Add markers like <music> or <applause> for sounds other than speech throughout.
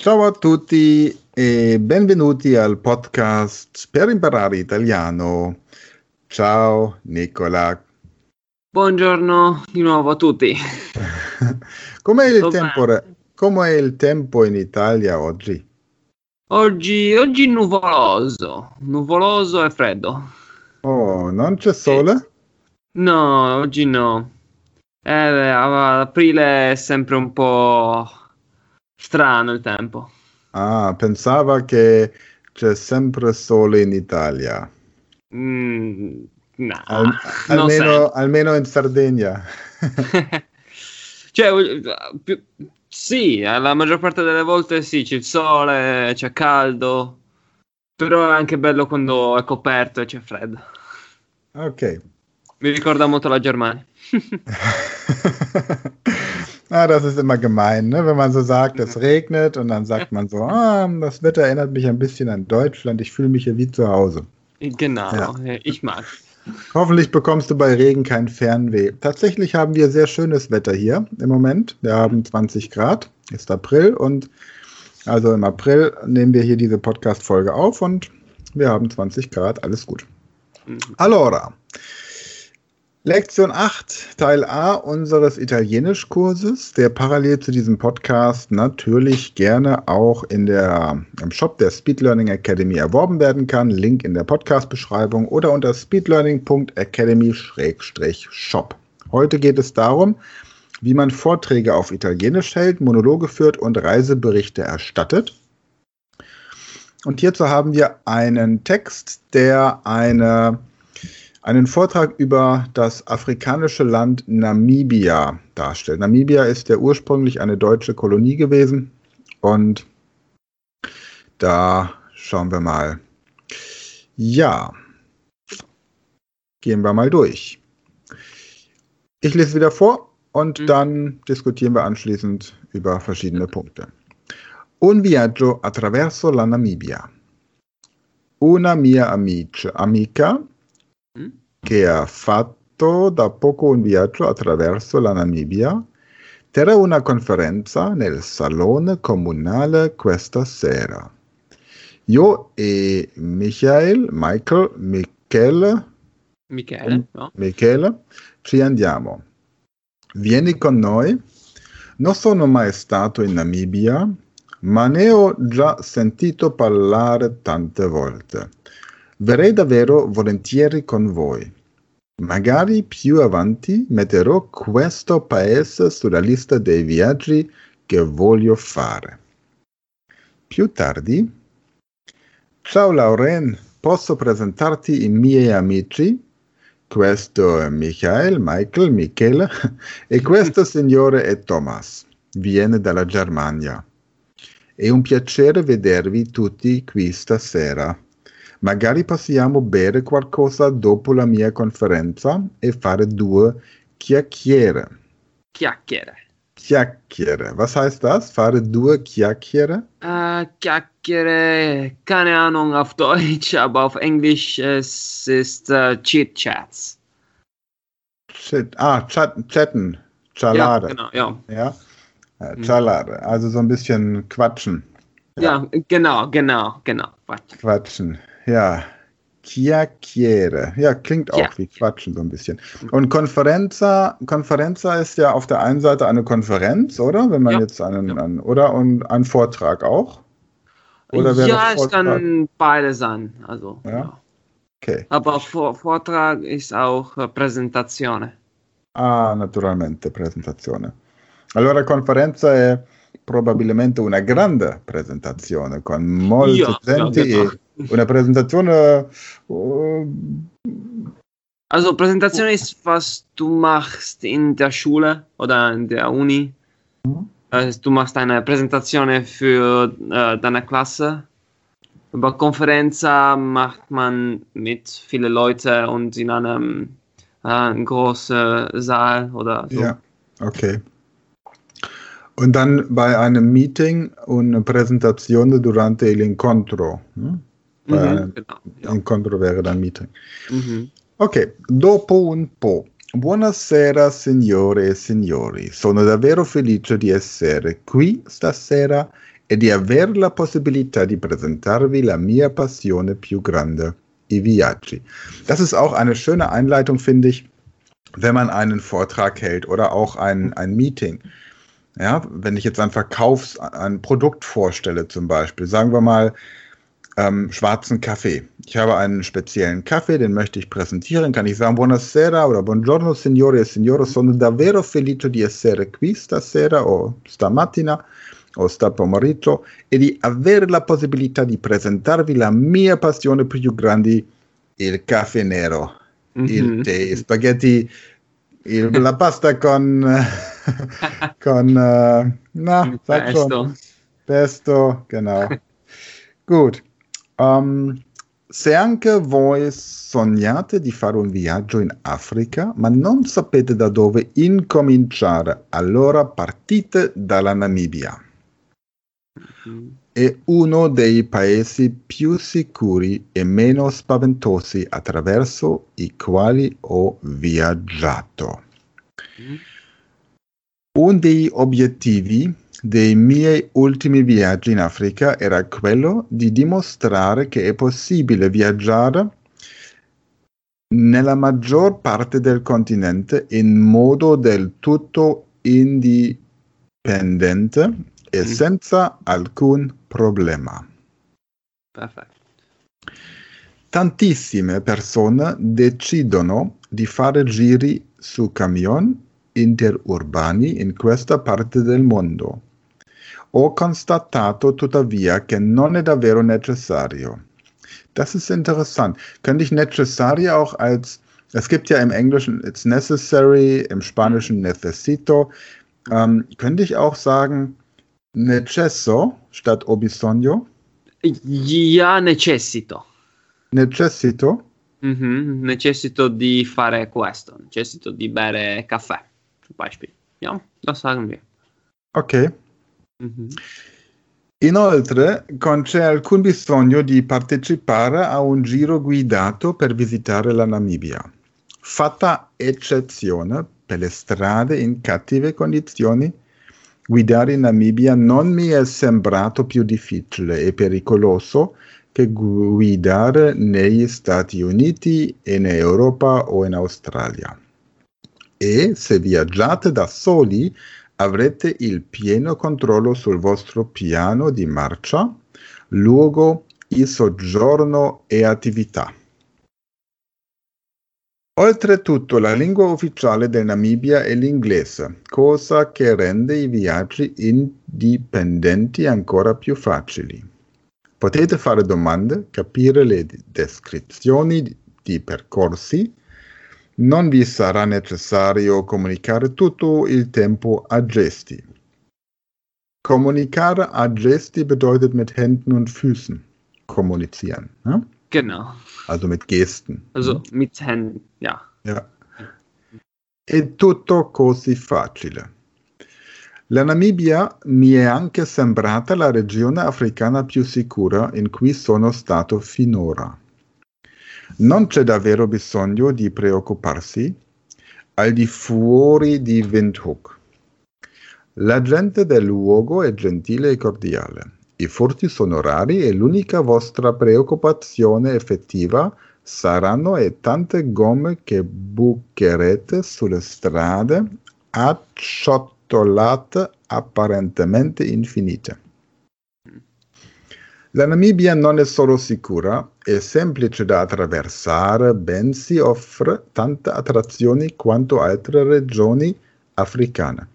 Ciao a tutti e benvenuti al podcast per imparare italiano. Ciao Nicola. Buongiorno di nuovo a tutti. <laughs> Com'è il, tempo, com'è il tempo in Italia oggi? Oggi, oggi nuvoloso, nuvoloso e freddo. Oh, non c'è sole? No, oggi no. Eh, aprile è sempre un po' strano il tempo. Ah, pensava che c'è sempre sole in Italia. Mm, no, Al, almeno, almeno, in Sardegna. <laughs> cioè, più, sì, la maggior parte delle volte sì, c'è il sole, c'è caldo, però è anche bello quando è coperto e c'è freddo. Ok. Mi ricorda molto la Germania. <laughs> <laughs> ah, das ist immer gemein, ne? wenn man so sagt, es regnet und dann sagt man so, ah, das Wetter erinnert mich ein bisschen an Deutschland, ich fühle mich hier wie zu Hause. Genau, ja. ich mag. Hoffentlich bekommst du bei Regen kein Fernweh. Tatsächlich haben wir sehr schönes Wetter hier im Moment. Wir haben 20 Grad, ist April und also im April nehmen wir hier diese Podcast-Folge auf und wir haben 20 Grad, alles gut. Mhm. Allora, Lektion 8, Teil A unseres Italienischkurses, der parallel zu diesem Podcast natürlich gerne auch in der, im Shop der Speed Learning Academy erworben werden kann. Link in der Podcast-Beschreibung oder unter speedlearning.academy-shop. Heute geht es darum, wie man Vorträge auf Italienisch hält, Monologe führt und Reiseberichte erstattet. Und hierzu haben wir einen Text, der eine einen Vortrag über das afrikanische Land Namibia darstellt. Namibia ist ja ursprünglich eine deutsche Kolonie gewesen und da schauen wir mal. Ja, gehen wir mal durch. Ich lese wieder vor und mhm. dann diskutieren wir anschließend über verschiedene Punkte. Un viaggio attraverso la Namibia. Una mia amica, amica che ha fatto da poco un viaggio attraverso la Namibia, terrà una conferenza nel salone comunale questa sera. Io e Michael, Michael, Michele, Michele, no? Michele ci andiamo. Vieni con noi. Non sono mai stato in Namibia, ma ne ho già sentito parlare tante volte. Verrei davvero volentieri con voi. Magari più avanti metterò questo paese sulla lista dei viaggi che voglio fare. Più tardi. Ciao Lauren, posso presentarti i miei amici? Questo è Michael, Michael, Michele <laughs> e questo <laughs> signore è Thomas. Viene dalla Germania. È un piacere vedervi tutti qui stasera. Magari possiamo bere qualcosa dopo la mia conferenza e fare due chiacchiere. Chiacchiere. Chiacchiere. Was heißt das? Fare due chiacchiere? Uh, chiacchiere, keine Ahnung auf Deutsch, aber auf Englisch es ist uh, Chit-Chats. Chit, ah, chat, chatten, Chalade. Ja, genau, ja. ja? Äh, Chalade, also so ein bisschen quatschen. Ja, ja genau, genau, genau. Quatschen. quatschen. Ja, Chiacchiere. Ja, klingt auch ja. wie Quatschen so ein bisschen. Und Konferenza, Konferenza ist ja auf der einen Seite eine Konferenz, oder? Wenn man ja. jetzt einen, ja. einen, oder? Und ein Vortrag auch? Oder ja, es kann beide sein. Also, ja. Okay. Aber Vor Vortrag ist auch äh, Präsentation. Ah, naturalmente, presentazione. Allora, conferenza è probabilmente una grande presentazione con molti utenti e Una Präsentation. Uh, also Präsentation ist, was du machst in der Schule oder in der Uni. Mhm. Also, du machst eine Präsentation für äh, deine Klasse. Über Konferenz macht man mit vielen Leuten und in einem äh, großen Saal oder so. Ja, okay. Und dann bei einem Meeting una presentazione durante l'incontro. Hm? Mhm, genau, ja. Incontro wäre dann Meeting. Mhm. Ok, dopo un po'. Buonasera signore e signori, sono davvero felice di essere qui stasera e di avere la possibilità di presentarvi la mia passione più grande, i viaggi. Das ist auch eine schöne Einleitung, finde ich, wenn man einen Vortrag hält oder auch ein, ein Meeting. Ja, wenn ich jetzt ein Verkaufs-, ein Produkt vorstelle zum Beispiel, sagen wir mal ähm, schwarzen Kaffee. Ich habe einen speziellen Kaffee, den möchte ich präsentieren, kann ich sagen Buonasera oder Buongiorno signore e signore, sono davvero felice di essere qui stasera o stamattina o sta pomeriggio e di avere la possibilità di presentarvi la mia passione più grande, il caffè nero, mm-hmm. il tè, spaghetti, il, la pasta con, <laughs> <laughs> con uh, na, pesto. pesto, genau. Gut. Um, se anche voi sognate di fare un viaggio in Africa, ma non sapete da dove incominciare, allora partite dalla Namibia. È uno dei paesi più sicuri e meno spaventosi attraverso i quali ho viaggiato. Mm. Uno degli obiettivi dei miei ultimi viaggi in Africa era quello di dimostrare che è possibile viaggiare nella maggior parte del continente in modo del tutto indipendente e mm. senza alcun problema. Perfetto. Tantissime persone decidono di fare giri su camion interurbani in questa parte del mondo. Ho constatato tuttavia che non è davvero necessario. Das ist interessant. Könnte ich necessario auch als, es gibt ja im Englischen it's necessary, im Spanischen necesito. Ähm, könnte ich auch sagen, Necesso statt ho bisogno? Ja, necessito. Necessito? Mm-hmm. Necessito di fare questo, necessito di bere caffè, zum Beispiel. Ja, das sagen wir. Ok. Mm-hmm. Inoltre, non c'è alcun bisogno di partecipare a un giro guidato per visitare la Namibia. Fatta eccezione per le strade in cattive condizioni, Guidare in Namibia non mi è sembrato più difficile e pericoloso che guidare negli Stati Uniti, in Europa o in Australia. E se viaggiate da soli avrete il pieno controllo sul vostro piano di marcia, luogo, il soggiorno e attività. Oltretutto la lingua ufficiale del Namibia è l'inglese, cosa che rende i viaggi indipendenti ancora più facili. Potete fare domande, capire le descrizioni di percorsi, non vi sarà necessario comunicare tutto il tempo a gesti. Comunicare a gesti bedeutet mit Händen und Füßen kommunizieren. Ne? Genau. Also mit Gesten. Also mhm. mit Händen, ja. Ja. È tutto così facile. La Namibia mi è anche sembrata la regione africana più sicura in cui sono stato finora. Non c'è davvero bisogno di preoccuparsi al di fuori di Windhoek. La gente del luogo è gentile e cordiale. I furti sono rari e l'unica vostra preoccupazione effettiva saranno e tante gomme che bucherete sulle strade acciottolate apparentemente infinite. La Namibia non è solo sicura, è semplice da attraversare, bensì offre tante attrazioni quanto altre regioni africane.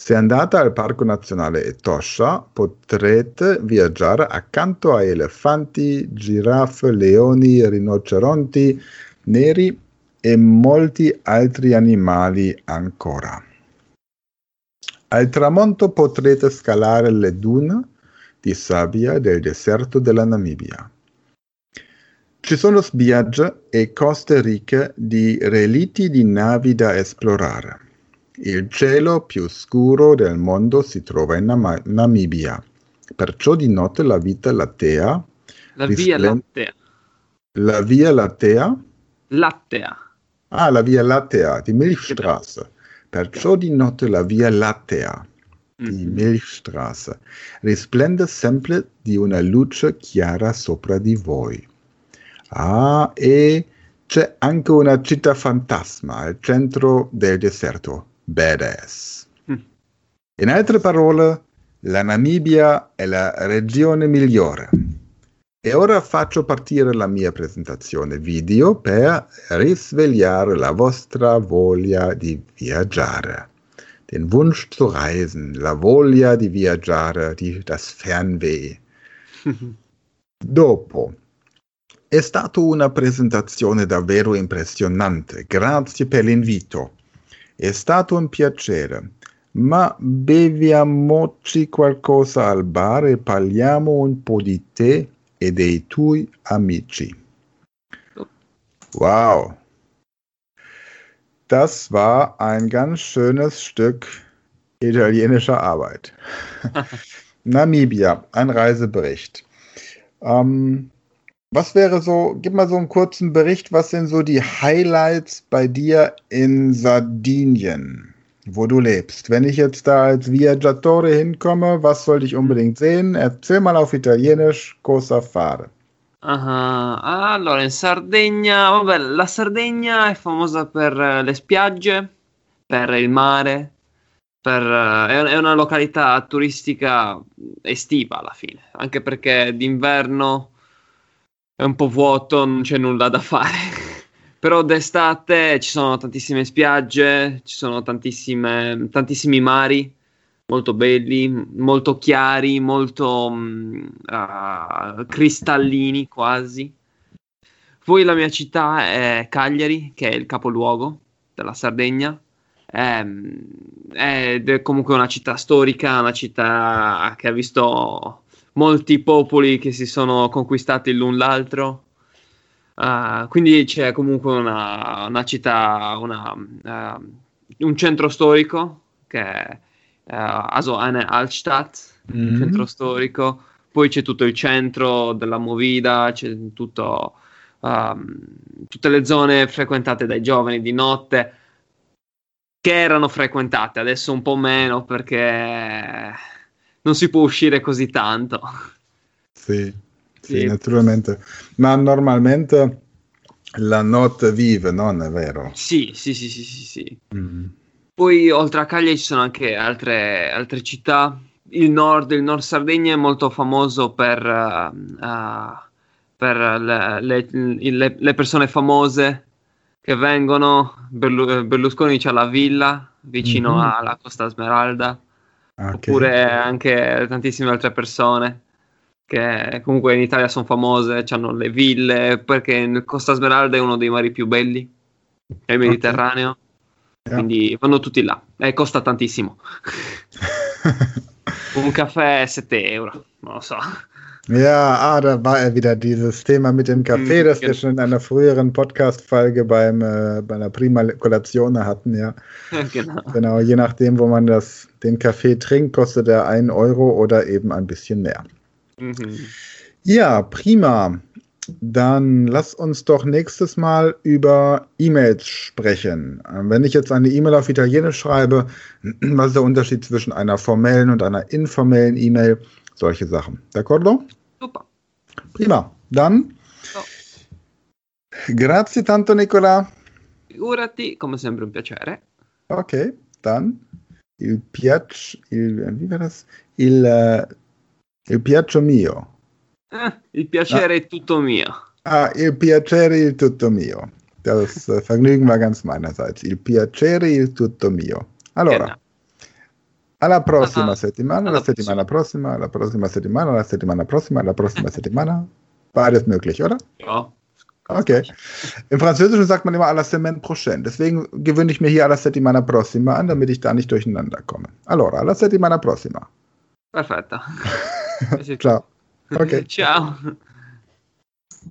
Se andate al Parco Nazionale Etosha potrete viaggiare accanto a elefanti, giraffe, leoni, rinoceronti neri e molti altri animali ancora. Al tramonto potrete scalare le dune di sabbia del deserto della Namibia. Ci sono spiagge e coste ricche di relitti di navi da esplorare. Il cielo più scuro del mondo si trova in Nam- Namibia. Perciò di notte la vita lattea. La via lattea. La via lattea? Lattea. Ah, la via lattea di Milchstraße. Perciò di notte la via lattea di. Milchstraße. Risplende sempre di una luce chiara sopra di voi. Ah, e c'è anche una città fantasma al centro del deserto. Badass. Mm. In altre parole, la Namibia è la regione migliore. E ora faccio partire la mia presentazione video per risvegliare la vostra voglia di viaggiare. Den Wunsch zu reisen, la voglia di viaggiare, di, das Fernweh. <laughs> Dopo, è stata una presentazione davvero impressionante. Grazie per l'invito. È stato un piacere. Ma beviamoci qualcosa al bar e parliamo un po' di te e dei tuoi amici. Wow. Das war ein ganz schönes Stück italienischer Arbeit. <laughs> Namibia, ein Reisebericht. Ähm, was wäre so, gib mal so einen kurzen Bericht, was sind so die Highlights bei dir in Sardinien? wo du lebst. Wenn ich jetzt da als Viaggiatore hinkomme, was sollte ich unbedingt sehen? Erzähl mal auf Italienisch cosa fare. Uh, allora, in Sardegna, vabbè, la Sardegna è famosa per uh, le spiagge, per il mare, per, è, è, una località turistica estiva alla fine, anche perché d'inverno è un po' vuoto, non c'è nulla da fare. <laughs> Però d'estate ci sono tantissime spiagge, ci sono tantissimi mari molto belli, molto chiari, molto uh, cristallini quasi. Poi la mia città è Cagliari, che è il capoluogo della Sardegna. È, è comunque una città storica, una città che ha visto molti popoli che si sono conquistati l'un l'altro Uh, quindi c'è comunque una, una città, una, uh, un centro storico che also eine Altstadt, mm-hmm. centro storico. Poi c'è tutto il centro della Movida, c'è tutto, um, tutte le zone frequentate dai giovani di notte che erano frequentate, adesso un po' meno perché non si può uscire così tanto. Sì. Sì, naturalmente. Ma normalmente la notte vive, non è vero? Sì, sì, sì, sì, sì. sì. Mm. Poi oltre a Cagliari ci sono anche altre, altre città. Il nord, il nord Sardegna è molto famoso per, uh, uh, per le, le, le, le, persone famose che vengono. Berlu- Berlusconi c'ha la villa vicino mm-hmm. alla Costa Smeralda. Okay. Oppure anche tantissime altre persone che comunque in Italia sono famose, hanno le ville, perché Costa Smeralda è uno dei mari più belli, è il Mediterraneo, okay. Quindi vanno tutti là e costa tantissimo. <laughs> Un caffè 7 euro, non lo so. Ja, ah, da war er wieder, dieses Thema mit dem Kaffee, mm, das wir schon in einer früheren Podcast-Folge beim, äh, bei einer Prima Kollation hatten, ja. <laughs> genau. Genau, je nachdem, wo man das, den Kaffee trinkt, kostet er 1 Euro oder eben ein bisschen mehr. Mhm. Ja, prima. Dann lass uns doch nächstes Mal über E-Mails sprechen. Ähm, wenn ich jetzt eine E-Mail auf Italienisch schreibe, <clears throat> was ist der Unterschied zwischen einer formellen und einer informellen E-Mail? Solche Sachen. D'accordo? Super. Prima. Dann. Oh. Grazie tanto, Nicola. Figurati, come sempre un piacere. Ok, dann. Il piace, il, wie war das? Il uh, Il piaccio mio. Eh, il piacere ah. è tutto mio. Ah, il piacere è tutto mio. Das äh, Vergnügen war ganz meinerseits. Il piacere è tutto mio. Allora, genau. alla prossima settimana, alla settimana prossima, alla prossima settimana, alla settimana prossima, alla prossima <laughs> settimana. Beides möglich, oder? Ja. Okay. Im Französischen sagt man immer alla semaine prochaine. Deswegen gewöhne ich mir hier alla settimana prossima an, damit ich da nicht durcheinander komme. Allora, alla settimana prossima. Perfetto. <laughs> Ciao. Ok. Tchau.